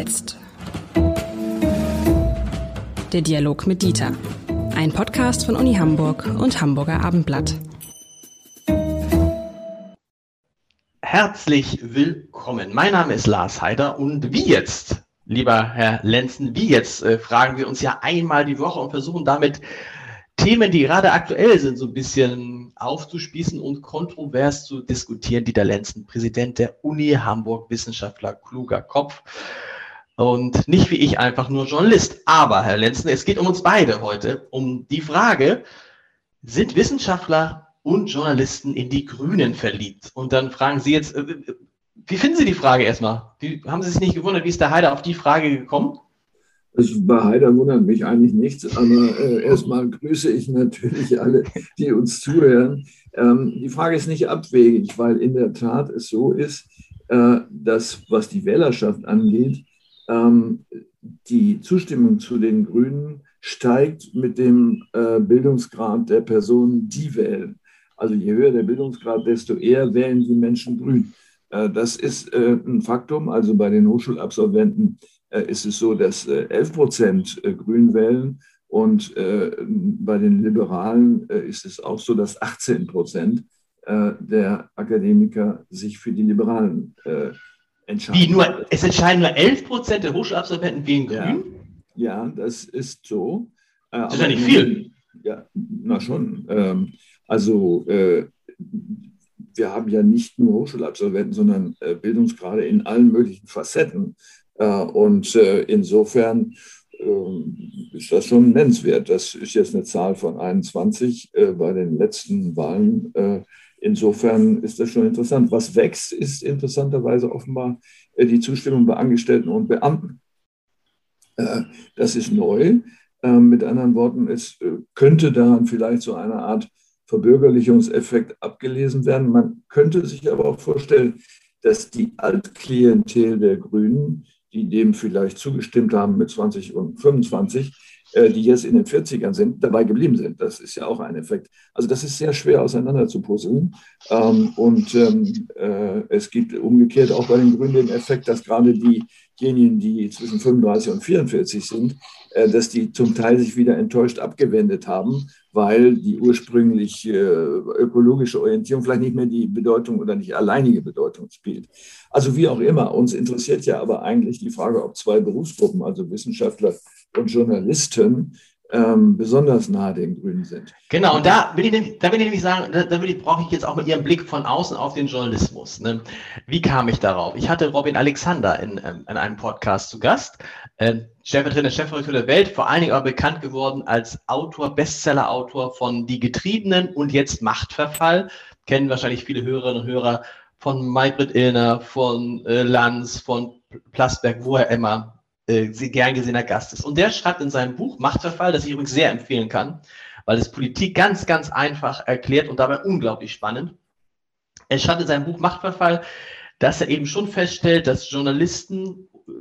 jetzt? Der Dialog mit Dieter. Ein Podcast von Uni Hamburg und Hamburger Abendblatt. Herzlich willkommen. Mein Name ist Lars Heider und wie jetzt, lieber Herr Lenzen, wie jetzt äh, fragen wir uns ja einmal die Woche und versuchen damit Themen, die gerade aktuell sind, so ein bisschen aufzuspießen und kontrovers zu diskutieren. Dieter Lenzen, Präsident der Uni Hamburg, Wissenschaftler, kluger Kopf und nicht wie ich einfach nur Journalist. Aber, Herr Lenzen, es geht um uns beide heute, um die Frage, sind Wissenschaftler und Journalisten in die Grünen verliebt? Und dann fragen Sie jetzt, äh, wie finden Sie die Frage erstmal? Wie, haben Sie sich nicht gewundert, wie ist der Heider auf die Frage gekommen? Also bei Heider wundert mich eigentlich nichts, aber äh, erstmal grüße ich natürlich alle, die uns zuhören. Ähm, die Frage ist nicht abwegig, weil in der Tat es so ist, äh, dass was die Wählerschaft angeht, ähm, die Zustimmung zu den Grünen steigt mit dem äh, Bildungsgrad der Personen, die wählen. Also je höher der Bildungsgrad, desto eher wählen die Menschen grün. Äh, das ist äh, ein Faktum. Also bei den Hochschulabsolventen äh, ist es so, dass 11 Prozent Grün wählen und bei den Liberalen ist es auch so, dass 18 Prozent der Akademiker sich für die Liberalen entscheiden. Wie nur, es entscheiden nur 11 Prozent der Hochschulabsolventen wegen Grün? Ja, ja, das ist so. Das ist ja nicht viel. Ja, na schon. Ähm, also wir haben ja nicht nur Hochschulabsolventen, sondern äh, Bildungsgrade in allen möglichen Facetten. Äh, und äh, insofern ähm, ist das schon nennenswert. Das ist jetzt eine Zahl von 21 bei den letzten Wahlen. Insofern ist das schon interessant. Was wächst, ist interessanterweise offenbar die Zustimmung bei Angestellten und Beamten. Das ist neu. Mit anderen Worten, es könnte daran vielleicht so eine Art Verbürgerlichungseffekt abgelesen werden. Man könnte sich aber auch vorstellen, dass die Altklientel der Grünen, die dem vielleicht zugestimmt haben mit 20 und 25, äh, die jetzt in den 40ern sind, dabei geblieben sind. Das ist ja auch ein Effekt. Also das ist sehr schwer auseinander zu puzzeln. Ähm, und ähm, äh, es gibt umgekehrt auch bei den Grünen den Effekt, dass gerade diejenigen, die zwischen 35 und 44 sind, äh, dass die zum Teil sich wieder enttäuscht abgewendet haben, weil die ursprünglich äh, ökologische Orientierung vielleicht nicht mehr die Bedeutung oder nicht alleinige Bedeutung spielt. Also wie auch immer, uns interessiert ja aber eigentlich die Frage, ob zwei Berufsgruppen, also Wissenschaftler und Journalisten, ähm, besonders nahe den Grünen sind. Genau, und da will ich, da will ich nämlich sagen, da, da brauche ich jetzt auch mit Ihrem Blick von außen auf den Journalismus. Ne? Wie kam ich darauf? Ich hatte Robin Alexander in, ähm, in einem Podcast zu Gast, äh, stellvertretender Chefredakteur der Welt, vor allen Dingen auch bekannt geworden als Autor, Bestseller-Autor von Die Getriebenen und jetzt Machtverfall. Kennen wahrscheinlich viele Hörerinnen und Hörer von Maybrit Illner, von äh, Lanz, von Plasberg, wo er immer äh, gern gesehener Gast ist. Und der schreibt in seinem Buch Machtverfall, das ich übrigens sehr empfehlen kann, weil es Politik ganz, ganz einfach erklärt und dabei unglaublich spannend. Er schreibt in seinem Buch Machtverfall, dass er eben schon feststellt, dass Journalisten, äh,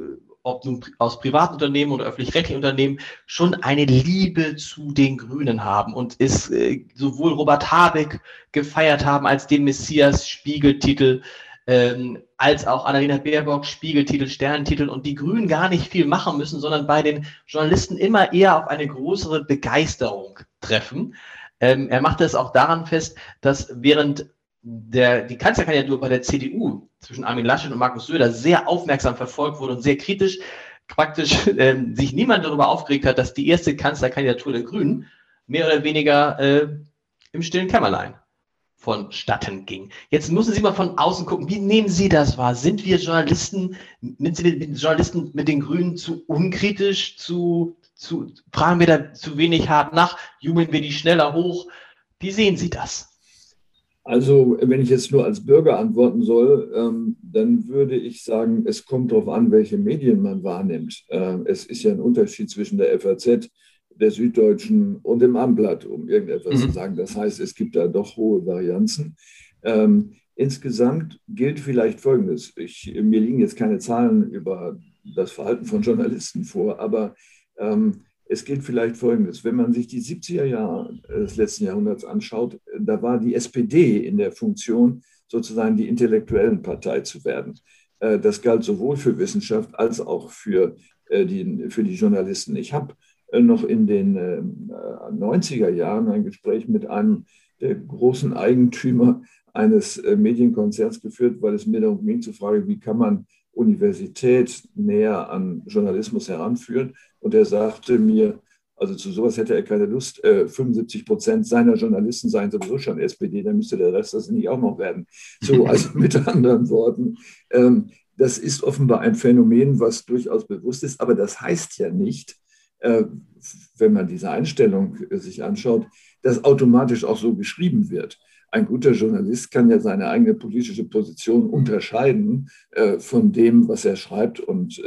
ob nun aus privaten Unternehmen oder öffentlich-rechtlichen Unternehmen, schon eine Liebe zu den Grünen haben und ist äh, sowohl Robert Habeck gefeiert haben als den Messias Spiegeltitel, ähm, als auch Annalena Baerbock Spiegeltitel, Sternentitel und die Grünen gar nicht viel machen müssen, sondern bei den Journalisten immer eher auf eine größere Begeisterung treffen. Ähm, er macht es auch daran fest, dass während der, die Kanzlerkandidatur bei der CDU zwischen Armin Laschet und Markus Söder sehr aufmerksam verfolgt wurde und sehr kritisch praktisch äh, sich niemand darüber aufgeregt hat, dass die erste Kanzlerkandidatur der Grünen mehr oder weniger äh, im stillen Kämmerlein vonstatten ging. Jetzt müssen Sie mal von außen gucken, wie nehmen Sie das wahr? Sind wir Journalisten, sind wir Journalisten mit den Grünen zu unkritisch, zu, zu, fragen wir da zu wenig hart nach, jubeln wir die schneller hoch? Wie sehen Sie das? Also, wenn ich jetzt nur als Bürger antworten soll, ähm, dann würde ich sagen, es kommt darauf an, welche Medien man wahrnimmt. Ähm, es ist ja ein Unterschied zwischen der FAZ der Süddeutschen und dem Amblatt, um irgendetwas mhm. zu sagen. Das heißt, es gibt da doch hohe Varianzen. Ähm, insgesamt gilt vielleicht Folgendes. Ich, mir liegen jetzt keine Zahlen über das Verhalten von Journalisten vor, aber ähm, es gilt vielleicht Folgendes. Wenn man sich die 70er Jahre des letzten Jahrhunderts anschaut, da war die SPD in der Funktion, sozusagen die intellektuellen Partei zu werden. Äh, das galt sowohl für Wissenschaft als auch für die, für die Journalisten. Ich habe noch in den 90er Jahren ein Gespräch mit einem der großen Eigentümer eines Medienkonzerts geführt, weil es mir darum ging zu fragen, wie kann man Universität näher an Journalismus heranführen. Und er sagte mir, also zu sowas hätte er keine Lust. 75 äh, Prozent seiner Journalisten seien sowieso schon SPD, dann müsste der Rest das nicht auch noch werden. So, also mit anderen Worten, ähm, das ist offenbar ein Phänomen, was durchaus bewusst ist, aber das heißt ja nicht, äh, wenn man diese Einstellung äh, sich anschaut, dass automatisch auch so geschrieben wird. Ein guter Journalist kann ja seine eigene politische Position unterscheiden von dem, was er schreibt und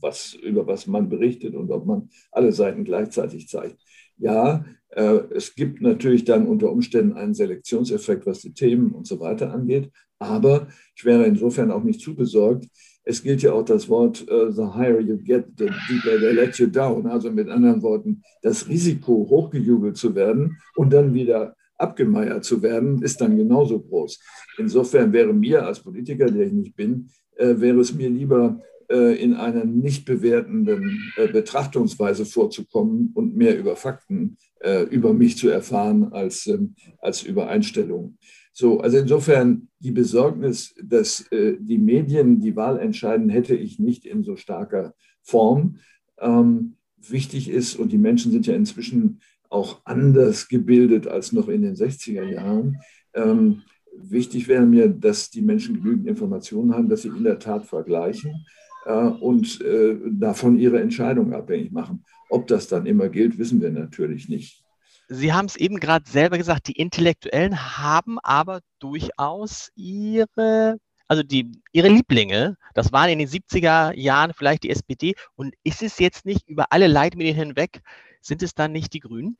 was, über was man berichtet und ob man alle Seiten gleichzeitig zeigt. Ja, äh, es gibt natürlich dann unter Umständen einen Selektionseffekt, was die Themen und so weiter angeht. Aber ich wäre insofern auch nicht zu besorgt. Es gilt ja auch das Wort, uh, the higher you get, the deeper they let you down. Also mit anderen Worten, das Risiko, hochgejubelt zu werden und dann wieder abgemeiert zu werden, ist dann genauso groß. Insofern wäre mir als Politiker, der ich nicht bin, äh, wäre es mir lieber, äh, in einer nicht bewertenden äh, Betrachtungsweise vorzukommen und mehr über Fakten äh, über mich zu erfahren als, ähm, als über Einstellungen. So, also insofern die Besorgnis, dass die Medien die Wahl entscheiden, hätte ich nicht in so starker Form. Ähm, wichtig ist, und die Menschen sind ja inzwischen auch anders gebildet als noch in den 60er Jahren. Ähm, wichtig wäre mir, dass die Menschen genügend Informationen haben, dass sie in der Tat vergleichen äh, und äh, davon ihre Entscheidung abhängig machen. Ob das dann immer gilt, wissen wir natürlich nicht. Sie haben es eben gerade selber gesagt, die Intellektuellen haben aber durchaus ihre, also die, ihre Lieblinge. Das waren in den 70er Jahren vielleicht die SPD. Und ist es jetzt nicht über alle Leitmedien hinweg, sind es dann nicht die Grünen?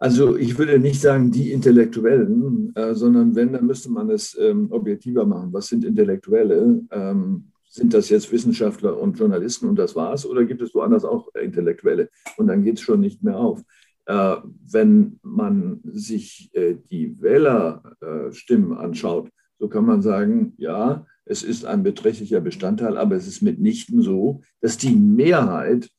Also ich würde nicht sagen die Intellektuellen, äh, sondern wenn, dann müsste man es ähm, objektiver machen. Was sind Intellektuelle? Ähm, sind das jetzt Wissenschaftler und Journalisten und das war's? Oder gibt es woanders auch Intellektuelle? Und dann geht es schon nicht mehr auf. Äh, wenn man sich äh, die Wählerstimmen anschaut, so kann man sagen, ja, es ist ein beträchtlicher Bestandteil, aber es ist mitnichten so, dass die Mehrheit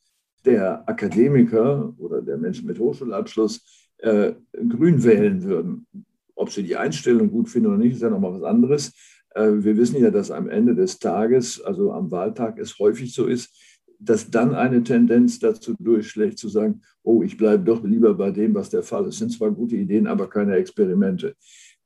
der Akademiker oder der Menschen mit Hochschulabschluss äh, grün wählen würden. Ob sie die Einstellung gut finden oder nicht, ist ja nochmal was anderes. Äh, wir wissen ja, dass am Ende des Tages, also am Wahltag, es häufig so ist, dass dann eine Tendenz dazu durchschlägt, zu sagen, oh, ich bleibe doch lieber bei dem, was der Fall ist. Sind zwar gute Ideen, aber keine Experimente.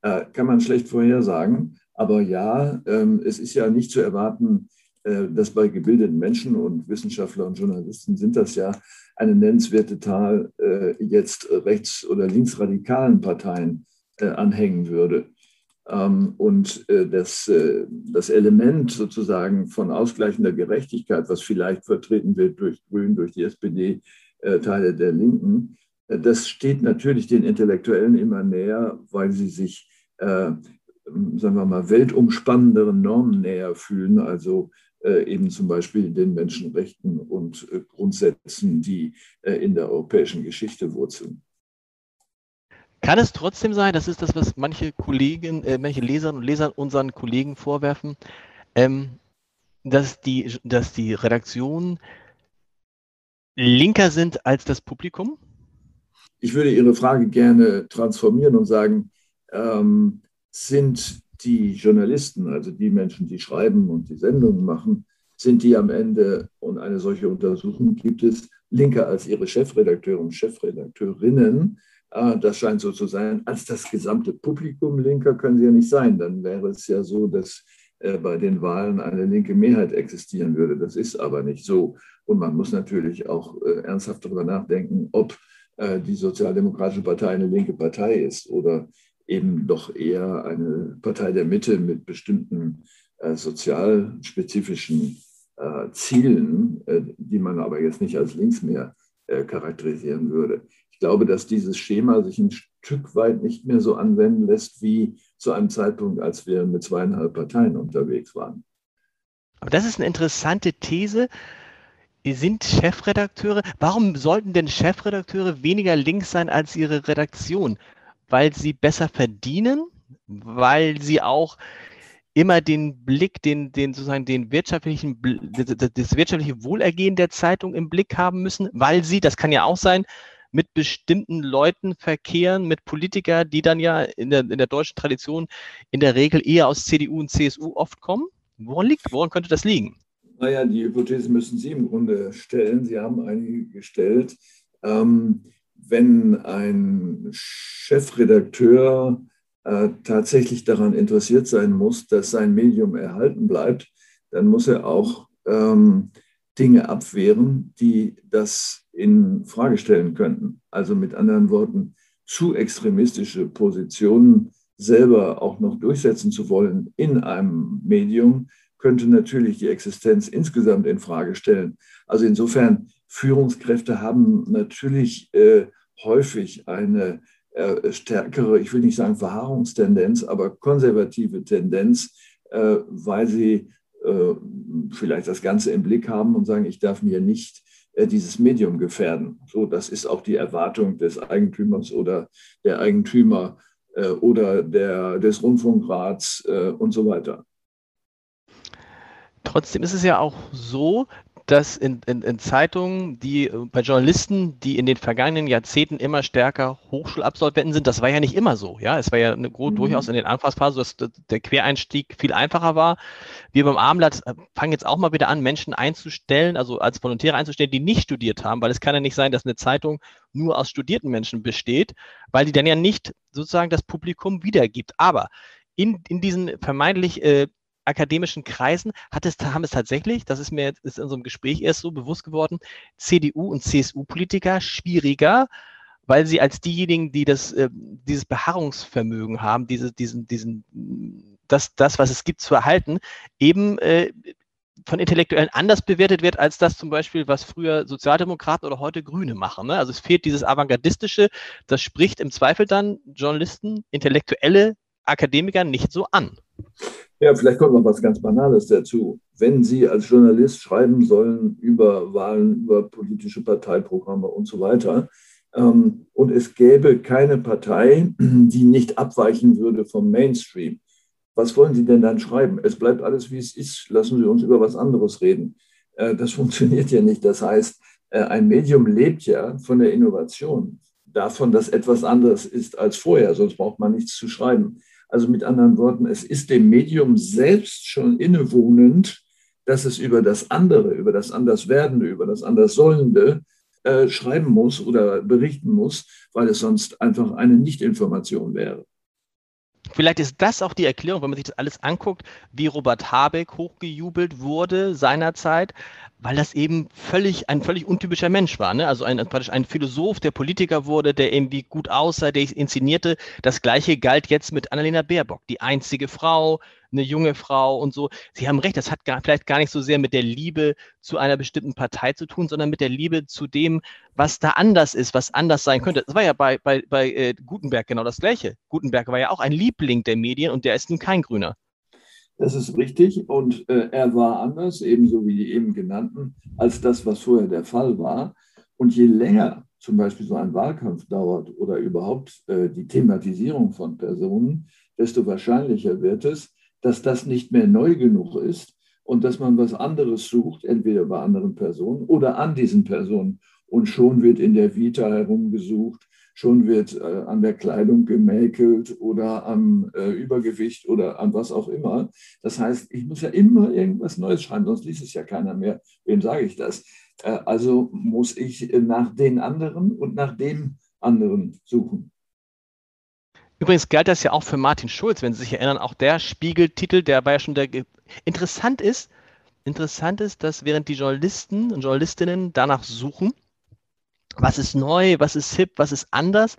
Äh, kann man schlecht vorhersagen. Aber ja, ähm, es ist ja nicht zu erwarten, äh, dass bei gebildeten Menschen und Wissenschaftler und Journalisten sind das ja eine nennenswerte Zahl äh, jetzt rechts- oder linksradikalen Parteien anhängen würde. Ähm, und das, das Element sozusagen von ausgleichender Gerechtigkeit, was vielleicht vertreten wird durch Grün, durch die SPD, Teile der Linken, das steht natürlich den Intellektuellen immer näher, weil sie sich, sagen wir mal, weltumspannenderen Normen näher fühlen, also äh, eben zum Beispiel den Menschenrechten und äh, Grundsätzen, die äh, in der europäischen Geschichte wurzeln. Kann es trotzdem sein, das ist das, was manche Kollegen, äh, manche Leserinnen und Leser unseren Kollegen vorwerfen, ähm, dass, die, dass die Redaktionen linker sind als das Publikum? Ich würde Ihre Frage gerne transformieren und sagen, ähm, sind die Journalisten, also die Menschen, die schreiben und die Sendungen machen, sind die am Ende, und eine solche Untersuchung gibt es, linker als ihre Chefredakteure und Chefredakteurinnen. Ah, das scheint so zu sein. Als das gesamte Publikum linker können sie ja nicht sein. Dann wäre es ja so, dass äh, bei den Wahlen eine linke Mehrheit existieren würde. Das ist aber nicht so. Und man muss natürlich auch äh, ernsthaft darüber nachdenken, ob äh, die Sozialdemokratische Partei eine linke Partei ist oder eben doch eher eine Partei der Mitte mit bestimmten äh, sozialspezifischen äh, Zielen, äh, die man aber jetzt nicht als links mehr charakterisieren würde. Glaube, dass dieses Schema sich ein Stück weit nicht mehr so anwenden lässt wie zu einem Zeitpunkt, als wir mit zweieinhalb Parteien unterwegs waren. Aber das ist eine interessante These. Sind Chefredakteure, warum sollten denn Chefredakteure weniger links sein als ihre Redaktion? weil sie besser verdienen, weil sie auch immer den Blick, den, den sozusagen den wirtschaftlichen, das wirtschaftliche Wohlergehen der Zeitung im Blick haben müssen, weil sie, das kann ja auch sein, mit bestimmten Leuten verkehren, mit Politikern, die dann ja in der, in der deutschen Tradition in der Regel eher aus CDU und CSU oft kommen? Woran liegt, woran könnte das liegen? Naja, die Hypothese müssen Sie im Grunde stellen. Sie haben einige gestellt. Ähm, wenn ein Chefredakteur äh, tatsächlich daran interessiert sein muss, dass sein Medium erhalten bleibt, dann muss er auch ähm, Dinge abwehren, die das in Frage stellen könnten. Also mit anderen Worten, zu extremistische Positionen selber auch noch durchsetzen zu wollen in einem Medium, könnte natürlich die Existenz insgesamt in Frage stellen. Also insofern, Führungskräfte haben natürlich äh, häufig eine äh, stärkere, ich will nicht sagen Verharrungstendenz, aber konservative Tendenz, äh, weil sie äh, vielleicht das Ganze im Blick haben und sagen, ich darf mir nicht dieses Medium gefährden. So, das ist auch die Erwartung des Eigentümers oder der Eigentümer äh, oder der, des Rundfunkrats und so weiter. Trotzdem ist es ja auch so, dass in, in, in, Zeitungen, die bei Journalisten, die in den vergangenen Jahrzehnten immer stärker Hochschulabsolventen sind, das war ja nicht immer so. Ja, es war ja eine, mhm. durchaus in den Anfangsphasen, dass der Quereinstieg viel einfacher war. Wir beim Abendblatt äh, fangen jetzt auch mal wieder an, Menschen einzustellen, also als Volontäre einzustellen, die nicht studiert haben, weil es kann ja nicht sein, dass eine Zeitung nur aus studierten Menschen besteht, weil die dann ja nicht sozusagen das Publikum wiedergibt. Aber in, in diesen vermeintlich äh, akademischen Kreisen hat es, haben es tatsächlich, das ist mir jetzt ist in unserem Gespräch erst so bewusst geworden, CDU und CSU-Politiker schwieriger, weil sie als diejenigen, die das, äh, dieses Beharrungsvermögen haben, diese, diesen, diesen, das, das, was es gibt, zu erhalten, eben äh, von Intellektuellen anders bewertet wird, als das zum Beispiel, was früher Sozialdemokraten oder heute Grüne machen. Ne? Also es fehlt dieses Avantgardistische, das spricht im Zweifel dann Journalisten, Intellektuelle, Akademiker nicht so an. Ja, vielleicht kommt noch was ganz Banales dazu. Wenn Sie als Journalist schreiben sollen über Wahlen, über politische Parteiprogramme und so weiter, ähm, und es gäbe keine Partei, die nicht abweichen würde vom Mainstream, was wollen Sie denn dann schreiben? Es bleibt alles, wie es ist. Lassen Sie uns über was anderes reden. Äh, das funktioniert ja nicht. Das heißt, äh, ein Medium lebt ja von der Innovation, davon, dass etwas anderes ist als vorher, sonst braucht man nichts zu schreiben. Also mit anderen Worten, es ist dem Medium selbst schon innewohnend, dass es über das andere, über das Anderswerdende, über das Anderssollende äh, schreiben muss oder berichten muss, weil es sonst einfach eine Nichtinformation wäre. Vielleicht ist das auch die Erklärung, wenn man sich das alles anguckt, wie Robert Habeck hochgejubelt wurde seinerzeit, weil das eben völlig ein völlig untypischer Mensch war. Ne? Also ein, praktisch ein Philosoph, der Politiker wurde, der irgendwie gut aussah, der inszenierte. Das gleiche galt jetzt mit Annalena Baerbock, die einzige Frau, eine junge Frau und so. Sie haben recht, das hat gar, vielleicht gar nicht so sehr mit der Liebe zu einer bestimmten Partei zu tun, sondern mit der Liebe zu dem, was da anders ist, was anders sein könnte. Das war ja bei, bei, bei äh, Gutenberg genau das Gleiche. Gutenberg war ja auch ein Liebling der Medien und der ist nun kein Grüner. Das ist richtig und äh, er war anders, ebenso wie die eben genannten, als das, was vorher der Fall war. Und je länger zum Beispiel so ein Wahlkampf dauert oder überhaupt äh, die Thematisierung von Personen, desto wahrscheinlicher wird es, dass das nicht mehr neu genug ist und dass man was anderes sucht, entweder bei anderen Personen oder an diesen Personen. Und schon wird in der Vita herumgesucht, schon wird äh, an der Kleidung gemäkelt oder am äh, Übergewicht oder an was auch immer. Das heißt, ich muss ja immer irgendwas Neues schreiben, sonst liest es ja keiner mehr. Wem sage ich das? Äh, also muss ich nach den anderen und nach dem anderen suchen. Übrigens galt das ja auch für Martin Schulz, wenn Sie sich erinnern, auch der Spiegeltitel, der war ja schon der. Interessant ist, interessant ist, dass während die Journalisten und Journalistinnen danach suchen, was ist neu, was ist hip, was ist anders,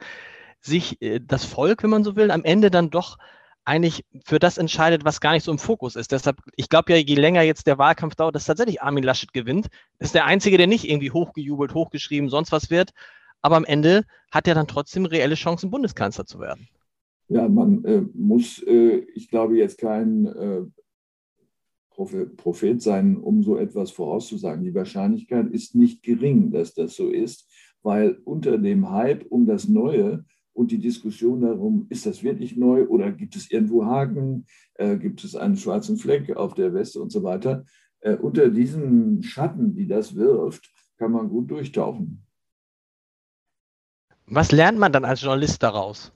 sich äh, das Volk, wenn man so will, am Ende dann doch eigentlich für das entscheidet, was gar nicht so im Fokus ist. Deshalb, ich glaube ja, je länger jetzt der Wahlkampf dauert, dass tatsächlich Armin Laschet gewinnt. Ist der Einzige, der nicht irgendwie hochgejubelt, hochgeschrieben, sonst was wird. Aber am Ende hat er dann trotzdem reelle Chancen, Bundeskanzler zu werden. Ja, man äh, muss, äh, ich glaube, jetzt kein äh, Prophet sein, um so etwas vorauszusagen. Die Wahrscheinlichkeit ist nicht gering, dass das so ist, weil unter dem Hype um das Neue und die Diskussion darum, ist das wirklich neu oder gibt es irgendwo Haken, äh, gibt es einen schwarzen Fleck auf der Weste und so weiter. Äh, unter diesen Schatten, die das wirft, kann man gut durchtauchen. Was lernt man dann als Journalist daraus?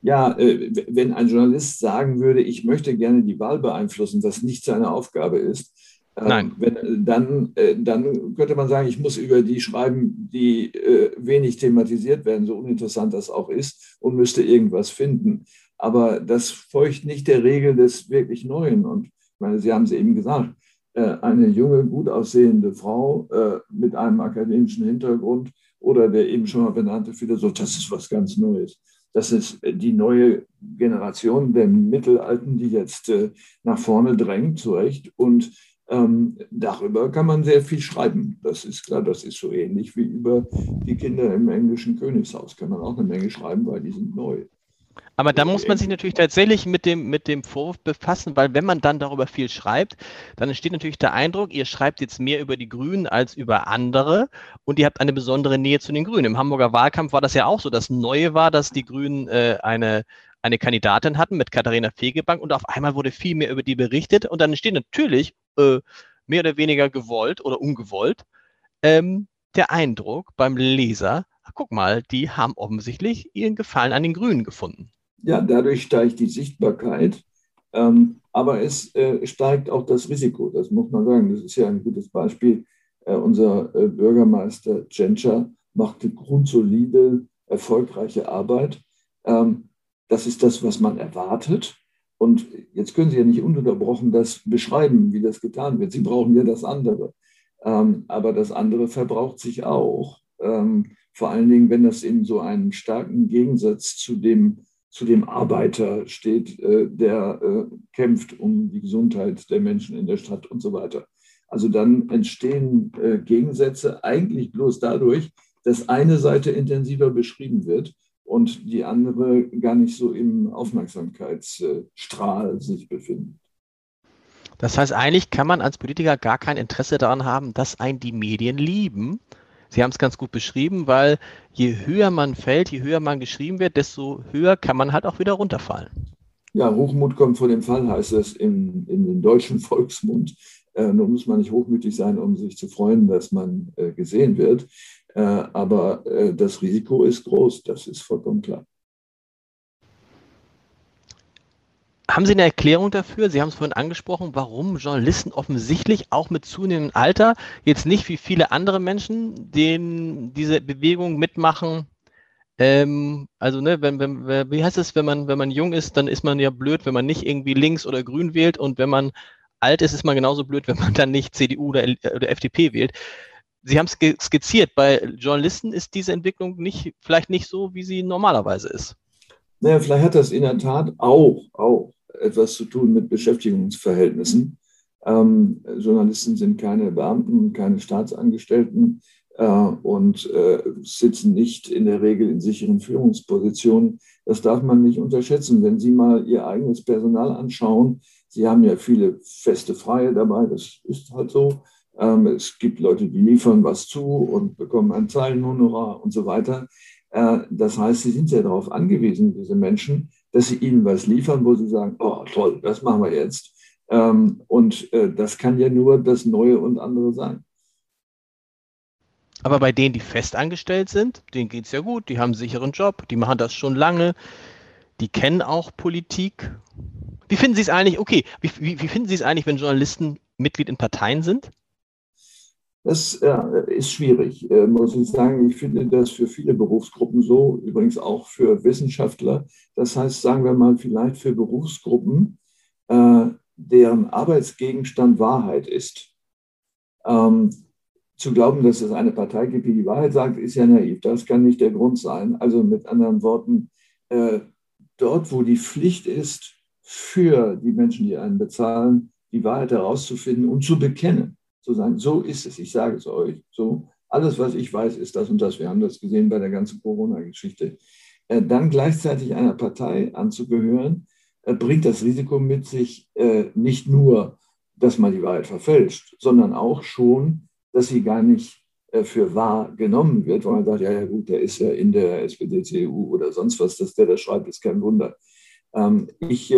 Ja, äh, wenn ein Journalist sagen würde, ich möchte gerne die Wahl beeinflussen, was nicht seine Aufgabe ist, ähm, Nein. Wenn, dann, äh, dann könnte man sagen, ich muss über die schreiben, die äh, wenig thematisiert werden, so uninteressant das auch ist, und müsste irgendwas finden. Aber das folgt nicht der Regel des wirklich Neuen. Und ich meine, Sie haben es eben gesagt, eine junge, gut aussehende Frau mit einem akademischen Hintergrund oder der eben schon mal benannte Philosoph, das ist was ganz Neues. Das ist die neue Generation der Mittelalten, die jetzt äh, nach vorne drängt, zu Recht. Und ähm, darüber kann man sehr viel schreiben. Das ist klar, das ist so ähnlich wie über die Kinder im englischen Königshaus. Kann man auch eine Menge schreiben, weil die sind neu. Aber da muss man sich natürlich tatsächlich mit dem, mit dem Vorwurf befassen, weil wenn man dann darüber viel schreibt, dann entsteht natürlich der Eindruck, ihr schreibt jetzt mehr über die Grünen als über andere und ihr habt eine besondere Nähe zu den Grünen. Im Hamburger Wahlkampf war das ja auch so. Das Neue war, dass die Grünen äh, eine, eine Kandidatin hatten mit Katharina Fegebank und auf einmal wurde viel mehr über die berichtet und dann entsteht natürlich äh, mehr oder weniger gewollt oder ungewollt ähm, der Eindruck beim Leser, guck mal, die haben offensichtlich ihren Gefallen an den Grünen gefunden. Ja, dadurch steigt die Sichtbarkeit, ähm, aber es äh, steigt auch das Risiko, das muss man sagen. Das ist ja ein gutes Beispiel. Äh, unser äh, Bürgermeister Genscher machte grundsolide, erfolgreiche Arbeit. Ähm, das ist das, was man erwartet. Und jetzt können Sie ja nicht ununterbrochen das beschreiben, wie das getan wird. Sie brauchen ja das andere. Ähm, aber das andere verbraucht sich auch. Ähm, vor allen Dingen, wenn das in so einem starken Gegensatz zu dem, zu dem Arbeiter steht, äh, der äh, kämpft um die Gesundheit der Menschen in der Stadt und so weiter. Also dann entstehen äh, Gegensätze eigentlich bloß dadurch, dass eine Seite intensiver beschrieben wird und die andere gar nicht so im Aufmerksamkeitsstrahl sich befindet. Das heißt, eigentlich kann man als Politiker gar kein Interesse daran haben, dass einen die Medien lieben, Sie haben es ganz gut beschrieben, weil je höher man fällt, je höher man geschrieben wird, desto höher kann man halt auch wieder runterfallen. Ja, Hochmut kommt vor dem Fall, heißt es in, in den deutschen Volksmund. Äh, nur muss man nicht hochmütig sein, um sich zu freuen, dass man äh, gesehen wird. Äh, aber äh, das Risiko ist groß, das ist vollkommen klar. Haben Sie eine Erklärung dafür? Sie haben es vorhin angesprochen, warum Journalisten offensichtlich auch mit zunehmendem Alter jetzt nicht wie viele andere Menschen den, diese Bewegung mitmachen. Ähm, also, ne, wenn, wenn, wie heißt es, wenn man, wenn man jung ist, dann ist man ja blöd, wenn man nicht irgendwie links oder grün wählt und wenn man alt ist, ist man genauso blöd, wenn man dann nicht CDU oder, oder FDP wählt. Sie haben es skizziert, bei Journalisten ist diese Entwicklung nicht, vielleicht nicht so, wie sie normalerweise ist. Naja, vielleicht hat das in der Tat auch, auch etwas zu tun mit Beschäftigungsverhältnissen. Ähm, Journalisten sind keine Beamten, keine Staatsangestellten äh, und äh, sitzen nicht in der Regel in sicheren Führungspositionen. Das darf man nicht unterschätzen. Wenn Sie mal Ihr eigenes Personal anschauen, Sie haben ja viele feste Freie dabei, das ist halt so. Ähm, es gibt Leute, die liefern was zu und bekommen ein Zeilenhonorar und so weiter. Äh, das heißt, Sie sind ja darauf angewiesen, diese Menschen, dass sie ihnen was liefern, wo sie sagen, oh toll, das machen wir jetzt. Ähm, und äh, das kann ja nur das Neue und andere sein. Aber bei denen, die festangestellt sind, denen geht es ja gut, die haben einen sicheren Job, die machen das schon lange, die kennen auch Politik. Wie finden Sie es eigentlich, okay, wie, wie, wie finden Sie es eigentlich, wenn Journalisten Mitglied in Parteien sind? Das äh, ist schwierig, äh, muss ich sagen. Ich finde das für viele Berufsgruppen so, übrigens auch für Wissenschaftler. Das heißt, sagen wir mal, vielleicht für Berufsgruppen, äh, deren Arbeitsgegenstand Wahrheit ist. Ähm, zu glauben, dass es eine Partei gibt, die die Wahrheit sagt, ist ja naiv. Das kann nicht der Grund sein. Also mit anderen Worten, äh, dort, wo die Pflicht ist, für die Menschen, die einen bezahlen, die Wahrheit herauszufinden und zu bekennen zu sagen, so ist es, ich sage es euch, so, alles, was ich weiß, ist das und das. Wir haben das gesehen bei der ganzen Corona-Geschichte. Äh, dann gleichzeitig einer Partei anzugehören, äh, bringt das Risiko mit sich, äh, nicht nur, dass man die Wahrheit verfälscht, sondern auch schon, dass sie gar nicht für wahr genommen wird, weil man sagt, ja, ja gut, der ist ja in der SPD, CDU oder sonst was, dass der das schreibt, ist kein Wunder. Ähm, ich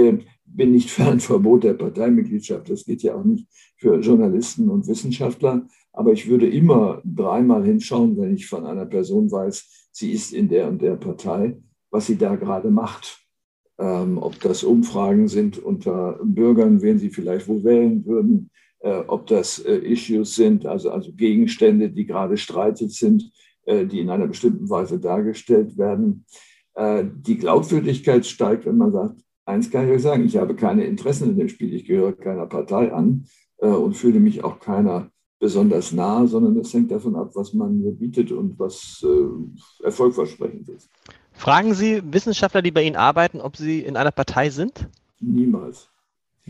bin nicht für ein Verbot der Parteimitgliedschaft, das geht ja auch nicht für Journalisten und Wissenschaftler, aber ich würde immer dreimal hinschauen, wenn ich von einer Person weiß, sie ist in der und der Partei, was sie da gerade macht. Ähm, ob das Umfragen sind unter Bürgern, wen sie vielleicht wo wählen würden, äh, ob das äh, Issues sind, also, also Gegenstände, die gerade streitig sind, äh, die in einer bestimmten Weise dargestellt werden. die Glaubwürdigkeit steigt, wenn man sagt, eins kann ich euch sagen, ich habe keine Interessen in dem Spiel, ich gehöre keiner Partei an und fühle mich auch keiner besonders nah, sondern es hängt davon ab, was man mir bietet und was erfolgversprechend ist. Fragen Sie Wissenschaftler, die bei Ihnen arbeiten, ob sie in einer Partei sind? Niemals.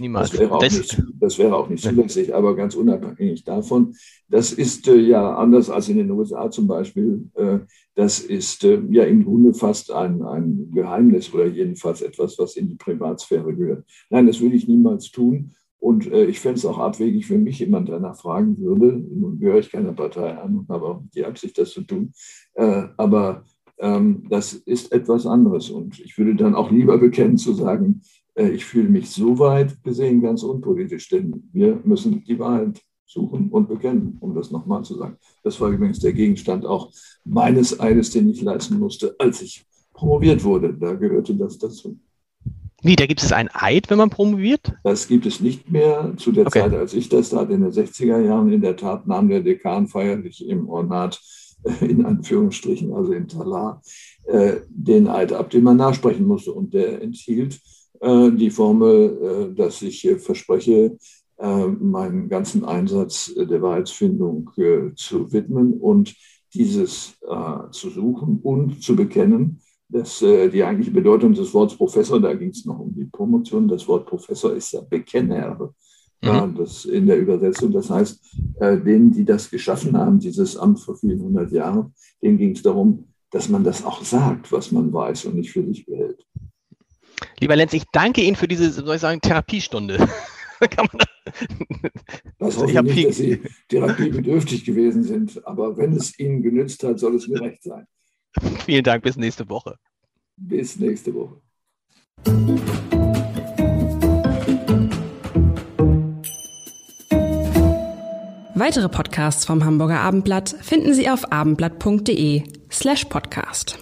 Niemals. Das wäre auch, das, nicht, das wäre auch nicht zulässig, aber ganz unabhängig davon. Das ist äh, ja anders als in den USA zum Beispiel. Äh, das ist äh, ja im Grunde fast ein, ein Geheimnis oder jedenfalls etwas, was in die Privatsphäre gehört. Nein, das würde ich niemals tun. Und äh, ich fände es auch abwegig, wenn mich jemand danach fragen würde. Nun gehöre ich keiner Partei an und habe auch die Absicht, das zu tun. Äh, aber ähm, das ist etwas anderes. Und ich würde dann auch lieber bekennen zu sagen, ich fühle mich so weit gesehen ganz unpolitisch, denn wir müssen die Wahrheit suchen und bekennen, um das nochmal zu sagen. Das war übrigens der Gegenstand auch meines Eides, den ich leisten musste, als ich promoviert wurde. Da gehörte das dazu. Wie, da gibt es ein Eid, wenn man promoviert? Das gibt es nicht mehr. Zu der okay. Zeit, als ich das tat, in den 60er Jahren, in der Tat nahm der Dekan feierlich im Ornat, in Anführungsstrichen, also im Talar, äh, den Eid ab, den man nachsprechen musste. Und der enthielt äh, die Formel, äh, dass ich verspreche, äh, meinen ganzen Einsatz der Wahrheitsfindung zu widmen und dieses zu suchen und zu bekennen. dass die eigentliche Bedeutung des Wortes Professor, da ging es noch um die Promotion, das Wort Professor ist ja Bekenner. Mhm. Das in der Übersetzung. Das heißt, denen, die das geschaffen haben, dieses Amt vor vielen hundert Jahren, denen ging es darum, dass man das auch sagt, was man weiß und nicht für sich behält. Lieber Lenz, ich danke Ihnen für diese, soll ich sagen, Therapiestunde. Kann man das hoffe ich nicht, dass Sie therapiebedürftig gewesen sind, aber wenn es Ihnen genützt hat, soll es mir recht sein. Vielen Dank, bis nächste Woche. Bis nächste Woche. Weitere Podcasts vom Hamburger Abendblatt finden Sie auf abendblatt.de slash podcast.